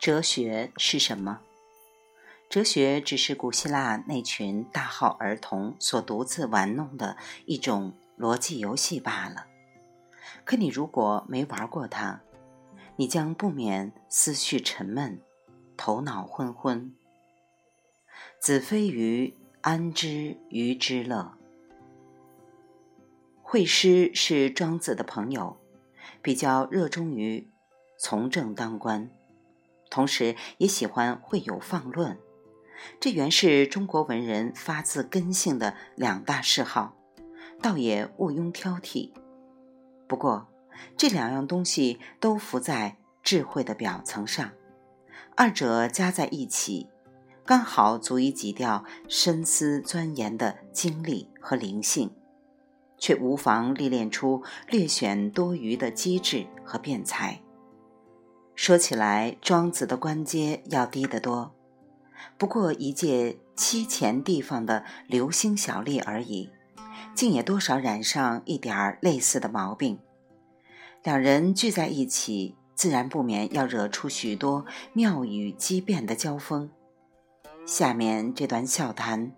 哲学是什么？哲学只是古希腊那群大号儿童所独自玩弄的一种逻辑游戏罢了。可你如果没玩过它，你将不免思绪沉闷，头脑昏昏。子非鱼，安知鱼之乐？惠施是庄子的朋友，比较热衷于从政当官，同时也喜欢会友放论。这原是中国文人发自根性的两大嗜好，倒也毋庸挑剔。不过，这两样东西都浮在智慧的表层上，二者加在一起，刚好足以挤掉深思钻研的精力和灵性，却无妨历练出略显多余的机智和辩才。说起来，庄子的官阶要低得多。不过一介七钱地方的流星小吏而已，竟也多少染上一点儿类似的毛病。两人聚在一起，自然不免要惹出许多妙语机变的交锋。下面这段笑谈，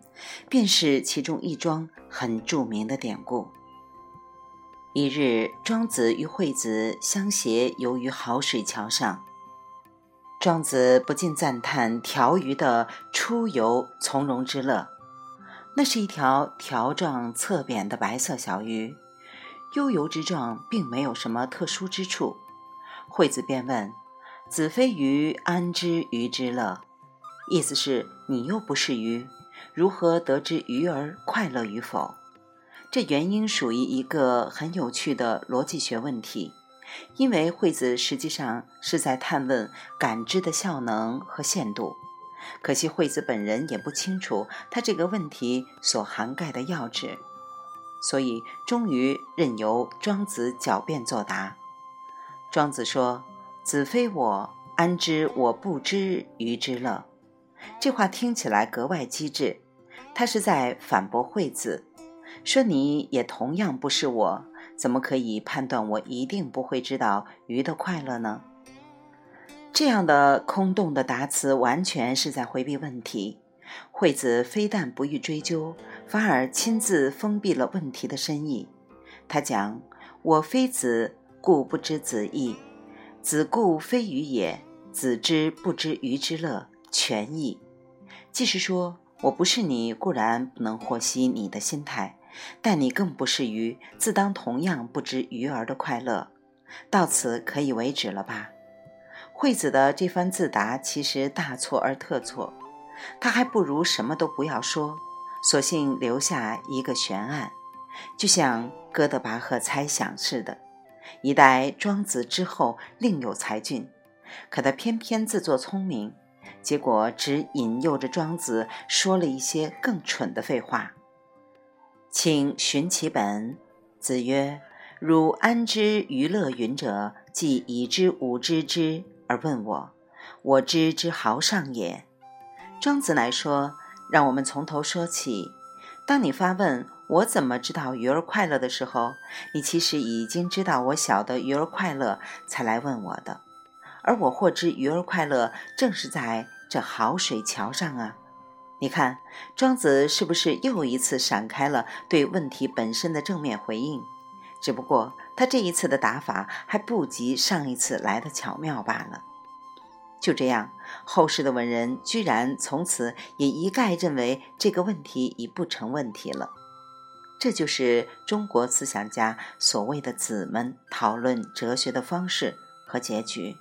便是其中一桩很著名的典故。一日，庄子与惠子相携游于好水桥上。庄子不禁赞叹条鱼的出游从容之乐。那是一条条状侧扁的白色小鱼，悠游之状并没有什么特殊之处。惠子便问：“子非鱼，安知鱼之乐？”意思是你又不是鱼，如何得知鱼儿快乐与否？这原因属于一个很有趣的逻辑学问题。因为惠子实际上是在探问感知的效能和限度，可惜惠子本人也不清楚他这个问题所涵盖的要旨，所以终于任由庄子狡辩作答。庄子说：“子非我，安知我不知鱼之乐？”这话听起来格外机智，他是在反驳惠子，说你也同样不是我。怎么可以判断我一定不会知道鱼的快乐呢？这样的空洞的答词，完全是在回避问题。惠子非但不予追究，反而亲自封闭了问题的深意。他讲：“我非子，故不知子意；子故非鱼也。子之不知鱼之乐，全矣。”即是说，我不是你，固然不能获悉你的心态。但你更不是鱼，自当同样不知鱼儿的快乐。到此可以为止了吧？惠子的这番自答其实大错而特错，他还不如什么都不要说，索性留下一个悬案，就像哥德巴赫猜想似的，一代庄子之后另有才俊，可他偏偏自作聪明，结果只引诱着庄子说了一些更蠢的废话。请寻其本。子曰：“汝安知娱乐云者，即已知吾知之，而问我，我知之豪上也。”庄子来说：“让我们从头说起。当你发问‘我怎么知道鱼儿快乐’的时候，你其实已经知道我晓得鱼儿快乐才来问我的，而我获知鱼儿快乐，正是在这好水桥上啊。”你看，庄子是不是又一次闪开了对问题本身的正面回应？只不过他这一次的打法还不及上一次来的巧妙罢了。就这样，后世的文人居然从此也一概认为这个问题已不成问题了。这就是中国思想家所谓的“子们”讨论哲学的方式和结局。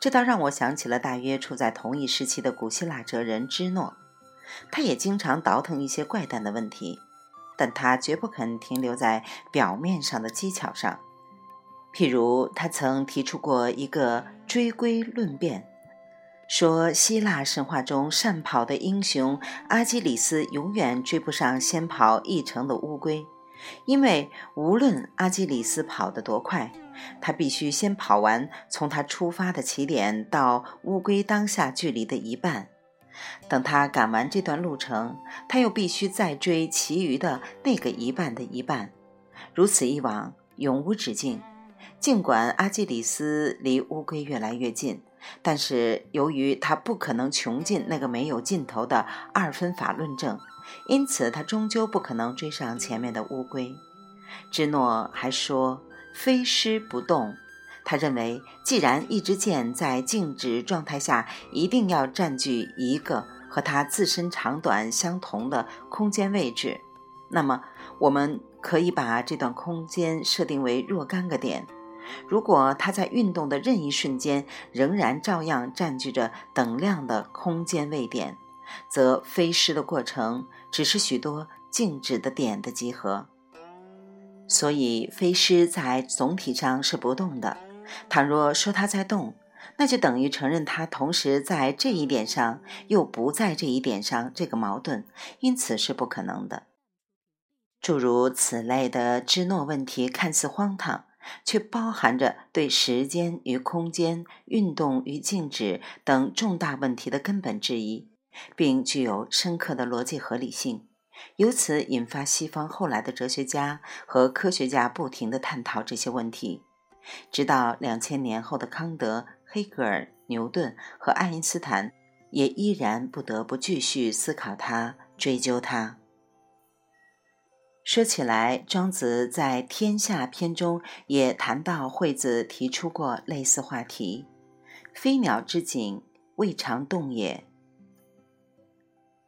这倒让我想起了大约处在同一时期的古希腊哲人芝诺。他也经常倒腾一些怪诞的问题，但他绝不肯停留在表面上的技巧上。譬如，他曾提出过一个追龟论辩，说希腊神话中善跑的英雄阿基里斯永远追不上先跑一程的乌龟，因为无论阿基里斯跑得多快，他必须先跑完从他出发的起点到乌龟当下距离的一半。等他赶完这段路程，他又必须再追其余的那个一半的一半，如此一往，永无止境。尽管阿基里斯离乌龟越来越近，但是由于他不可能穷尽那个没有尽头的二分法论证，因此他终究不可能追上前面的乌龟。芝诺还说：“飞狮不动。”他认为，既然一支箭在静止状态下一定要占据一个和它自身长短相同的空间位置，那么我们可以把这段空间设定为若干个点。如果它在运动的任意瞬间仍然照样占据着等量的空间位点，则飞失的过程只是许多静止的点的集合。所以，飞狮在总体上是不动的。倘若说它在动，那就等于承认它同时在这一点上又不在这一点上，这个矛盾因此是不可能的。诸如此类的芝诺问题看似荒唐，却包含着对时间与空间、运动与静止等重大问题的根本质疑，并具有深刻的逻辑合理性，由此引发西方后来的哲学家和科学家不停地探讨这些问题。直到两千年后的康德、黑格尔、牛顿和爱因斯坦，也依然不得不继续思考它、追究它。说起来，庄子在《天下》篇中也谈到，惠子提出过类似话题：“飞鸟之景，未尝动也；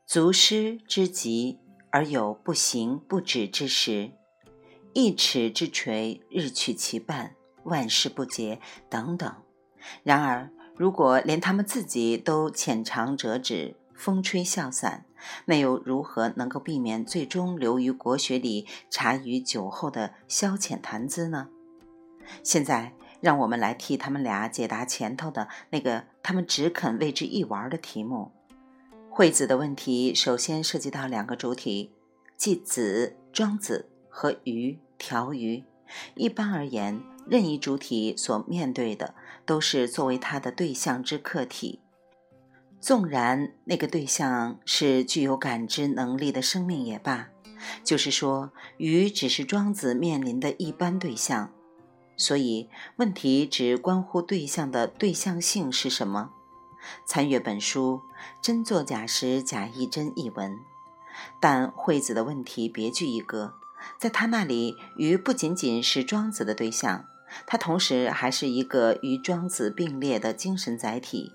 足失之极，而有不行不止之时；一尺之锤，日取其半。”万事不竭等等。然而，如果连他们自己都浅尝辄止、风吹笑散，那又如何能够避免最终流于国学里茶余酒后的消遣谈资呢？现在，让我们来替他们俩解答前头的那个他们只肯为之一玩的题目。惠子的问题首先涉及到两个主体，即子庄子和鱼条鱼。一般而言。任意主体所面对的都是作为他的对象之客体，纵然那个对象是具有感知能力的生命也罢，就是说，鱼只是庄子面临的一般对象，所以问题只关乎对象的对象性是什么。参阅本书《真作假时假亦真》一文，但惠子的问题别具一格，在他那里，鱼不仅仅是庄子的对象。它同时还是一个与庄子并列的精神载体，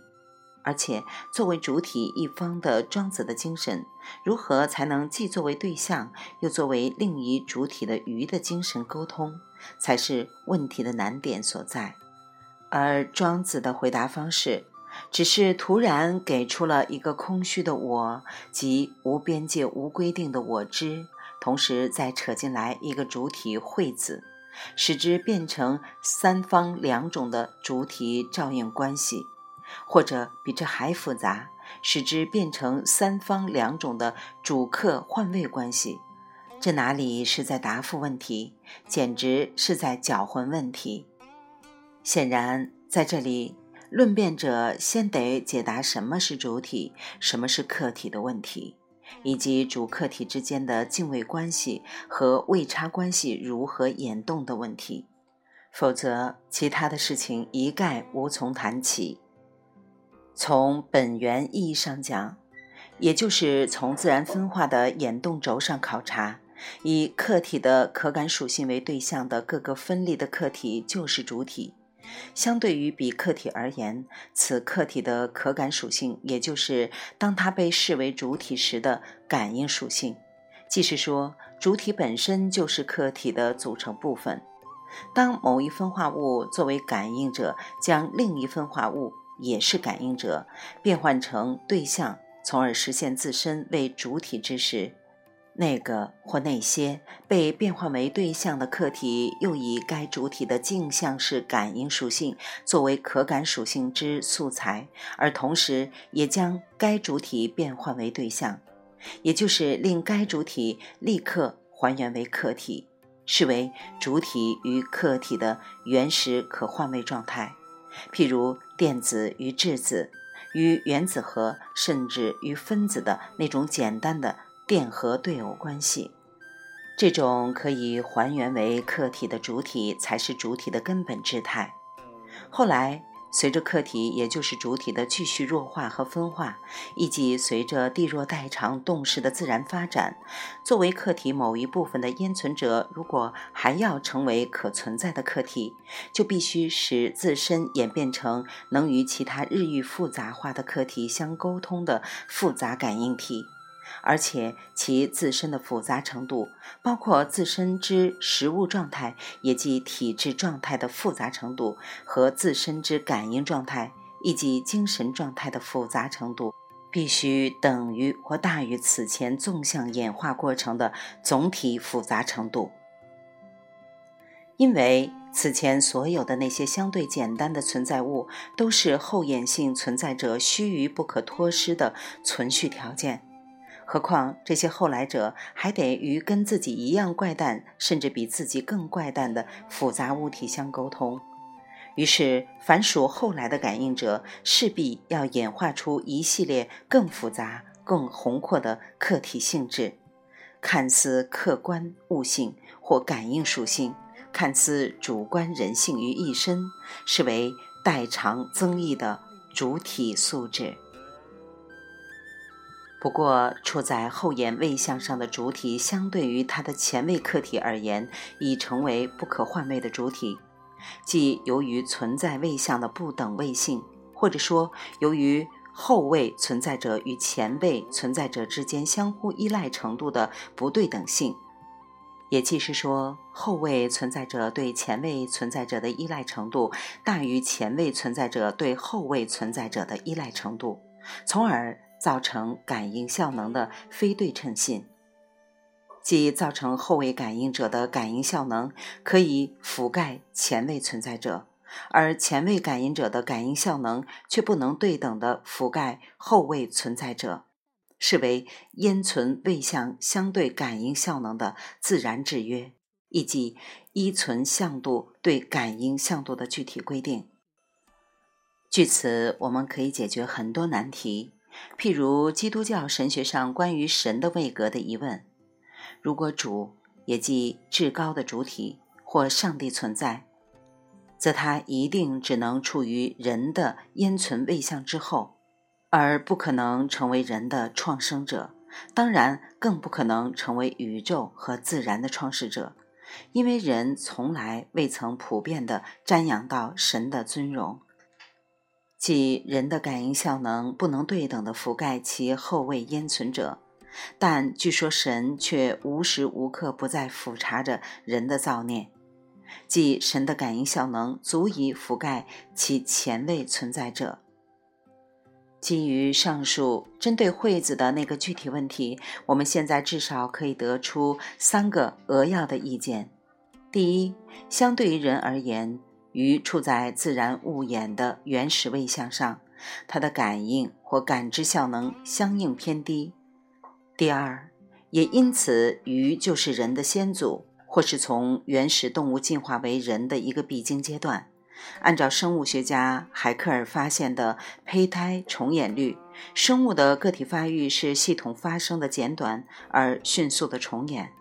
而且作为主体一方的庄子的精神，如何才能既作为对象，又作为另一主体的鱼的精神沟通，才是问题的难点所在。而庄子的回答方式，只是突然给出了一个空虚的我，即无边界、无规定的我知，同时再扯进来一个主体惠子。使之变成三方两种的主体照应关系，或者比这还复杂，使之变成三方两种的主客换位关系。这哪里是在答复问题，简直是在搅浑问题。显然，在这里，论辩者先得解答什么是主体，什么是客体的问题。以及主客体之间的敬畏关系和位差关系如何演动的问题，否则其他的事情一概无从谈起。从本源意义上讲，也就是从自然分化的演动轴上考察，以客体的可感属性为对象的各个分立的客体就是主体。相对于比客体而言，此客体的可感属性，也就是当它被视为主体时的感应属性，即是说，主体本身就是客体的组成部分。当某一分化物作为感应者，将另一分化物也是感应者变换成对象，从而实现自身为主体之时。那个或那些被变换为对象的客体，又以该主体的镜像式感应属性作为可感属性之素材，而同时也将该主体变换为对象，也就是令该主体立刻还原为客体，视为主体与客体的原始可换位状态。譬如电子与质子，与原子核甚至与分子的那种简单的。电荷对偶关系，这种可以还原为客体的主体，才是主体的根本质态。后来，随着客体，也就是主体的继续弱化和分化，以及随着地弱代偿动势的自然发展，作为客体某一部分的烟存者，如果还要成为可存在的客体，就必须使自身演变成能与其他日益复杂化的客体相沟通的复杂感应体。而且其自身的复杂程度，包括自身之实物状态，也即体质状态的复杂程度，和自身之感应状态以及精神状态的复杂程度，必须等于或大于此前纵向演化过程的总体复杂程度。因为此前所有的那些相对简单的存在物，都是后演性存在者须臾不可脱失的存续条件。何况这些后来者还得与跟自己一样怪诞，甚至比自己更怪诞的复杂物体相沟通。于是，凡属后来的感应者，势必要演化出一系列更复杂、更宏阔的客体性质，看似客观物性或感应属性，看似主观人性于一身，是为代偿增益的主体素质。不过，处在后眼位相上的主体，相对于它的前位客体而言，已成为不可换位的主体，即由于存在位相的不等位性，或者说由于后位存在者与前位存在者之间相互依赖程度的不对等性，也即是说，后位存在者对前位存在者的依赖程度大于前位存在者对后位存在者的依赖程度，从而。造成感应效能的非对称性，即造成后位感应者的感应效能可以覆盖前位存在者，而前位感应者的感应效能却不能对等的覆盖后位存在者，是为烟存位相相对感应效能的自然制约，以及依存相度对感应相度的具体规定。据此，我们可以解决很多难题。譬如基督教神学上关于神的位格的疑问：如果主，也即至高的主体或上帝存在，则他一定只能处于人的烟存位相之后，而不可能成为人的创生者，当然更不可能成为宇宙和自然的创始者，因为人从来未曾普遍地瞻仰到神的尊荣。即人的感应效能不能对等的覆盖其后位烟存者，但据说神却无时无刻不在俯察着人的造孽，即神的感应效能足以覆盖其前位存在者。基于上述针对惠子的那个具体问题，我们现在至少可以得出三个扼要的意见：第一，相对于人而言。鱼处在自然物眼的原始位相上，它的感应或感知效能相应偏低。第二，也因此，鱼就是人的先祖，或是从原始动物进化为人的一个必经阶段。按照生物学家海克尔发现的胚胎重演率，生物的个体发育是系统发生的简短而迅速的重演。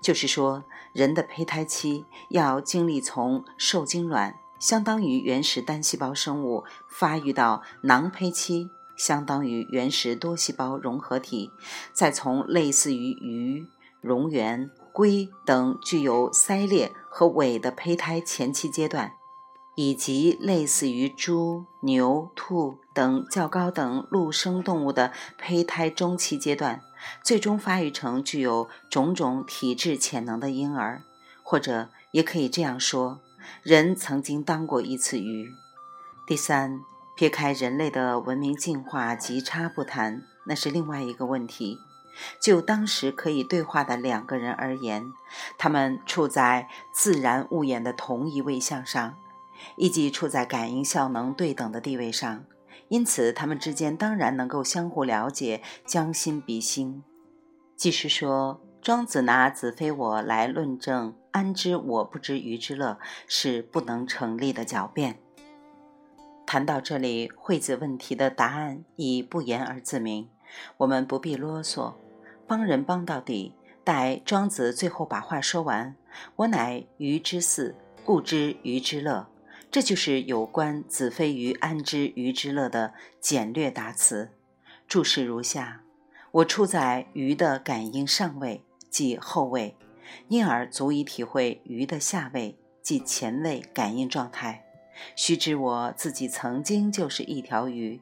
就是说，人的胚胎期要经历从受精卵（相当于原始单细胞生物）发育到囊胚期（相当于原始多细胞融合体），再从类似于鱼、蝾螈、龟等具有鳃裂和尾的胚胎前期阶段。以及类似于猪、牛、兔等较高等陆生动物的胚胎中期阶段，最终发育成具有种种体质潜能的婴儿，或者也可以这样说：人曾经当过一次鱼。第三，撇开人类的文明进化极差不谈，那是另外一个问题。就当时可以对话的两个人而言，他们处在自然物演的同一位相上。以及处在感应效能对等的地位上，因此他们之间当然能够相互了解，将心比心。即是说，庄子拿子非我来论证“安知我不知鱼之乐”是不能成立的狡辩。谈到这里，惠子问题的答案已不言而自明，我们不必啰嗦，帮人帮到底。待庄子最后把话说完：“我乃鱼之肆，故知鱼之乐。”这就是有关“子非鱼，安知鱼之乐”的简略答词。注释如下：我处在鱼的感应上位，即后位，因而足以体会鱼的下位，即前位感应状态。须知我自己曾经就是一条鱼。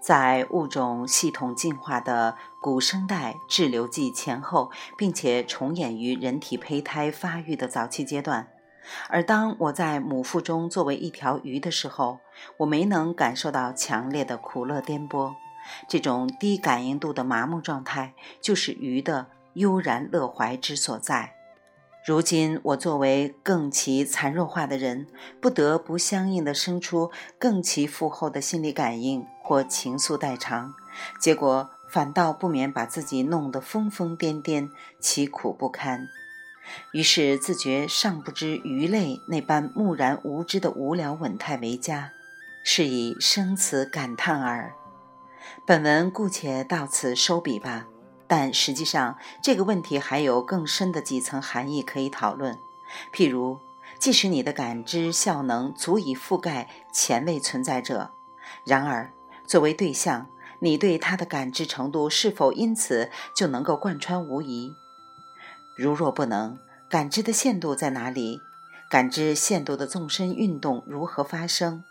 在物种系统进化的古生代滞留纪前后，并且重演于人体胚胎发育的早期阶段。而当我在母腹中作为一条鱼的时候，我没能感受到强烈的苦乐颠簸。这种低感应度的麻木状态，就是鱼的悠然乐怀之所在。如今，我作为更其残弱化的人，不得不相应的生出更其富厚的心理感应或情愫代偿，结果反倒不免把自己弄得疯疯癫癫、其苦不堪。于是自觉尚不知鱼类那般木然无知的无聊稳态为佳，是以生此感叹耳。本文姑且到此收笔吧。但实际上，这个问题还有更深的几层含义可以讨论。譬如，即使你的感知效能足以覆盖前位存在者，然而作为对象，你对他的感知程度是否因此就能够贯穿无疑？如若不能，感知的限度在哪里？感知限度的纵深运动如何发生？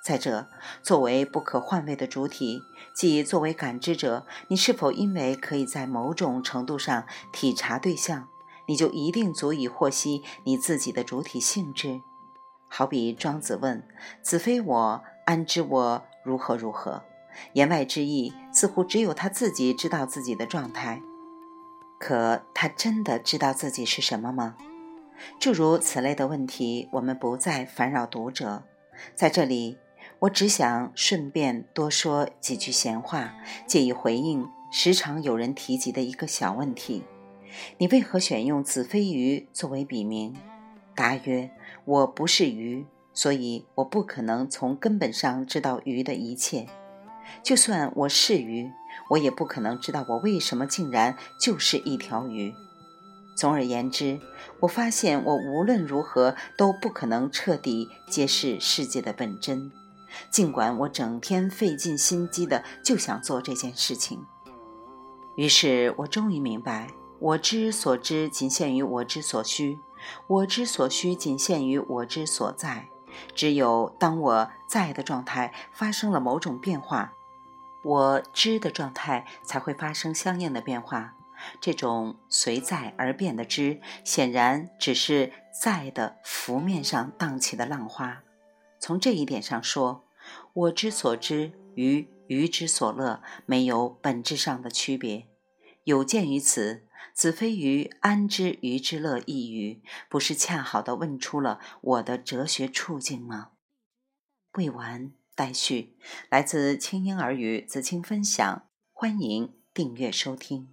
再者，作为不可换位的主体，即作为感知者，你是否因为可以在某种程度上体察对象，你就一定足以获悉你自己的主体性质？好比庄子问：“子非我，安知我如何如何？”言外之意，似乎只有他自己知道自己的状态。可他真的知道自己是什么吗？诸如此类的问题，我们不再烦扰读者，在这里。我只想顺便多说几句闲话，借以回应时常有人提及的一个小问题：你为何选用“子非鱼”作为笔名？答曰：我不是鱼，所以我不可能从根本上知道鱼的一切。就算我是鱼，我也不可能知道我为什么竟然就是一条鱼。总而言之，我发现我无论如何都不可能彻底揭示世界的本真。尽管我整天费尽心机的就想做这件事情，于是我终于明白，我之所知仅限于我之所需，我之所需仅限于我之所在。只有当我在的状态发生了某种变化，我知的状态才会发生相应的变化。这种随在而变的知，显然只是在的浮面上荡起的浪花。从这一点上说，我之所知与鱼之所乐没有本质上的区别。有鉴于此，子非鱼，安知鱼之乐？一语不是恰好的问出了我的哲学处境吗？未完待续。来自清音儿语子青分享，欢迎订阅收听。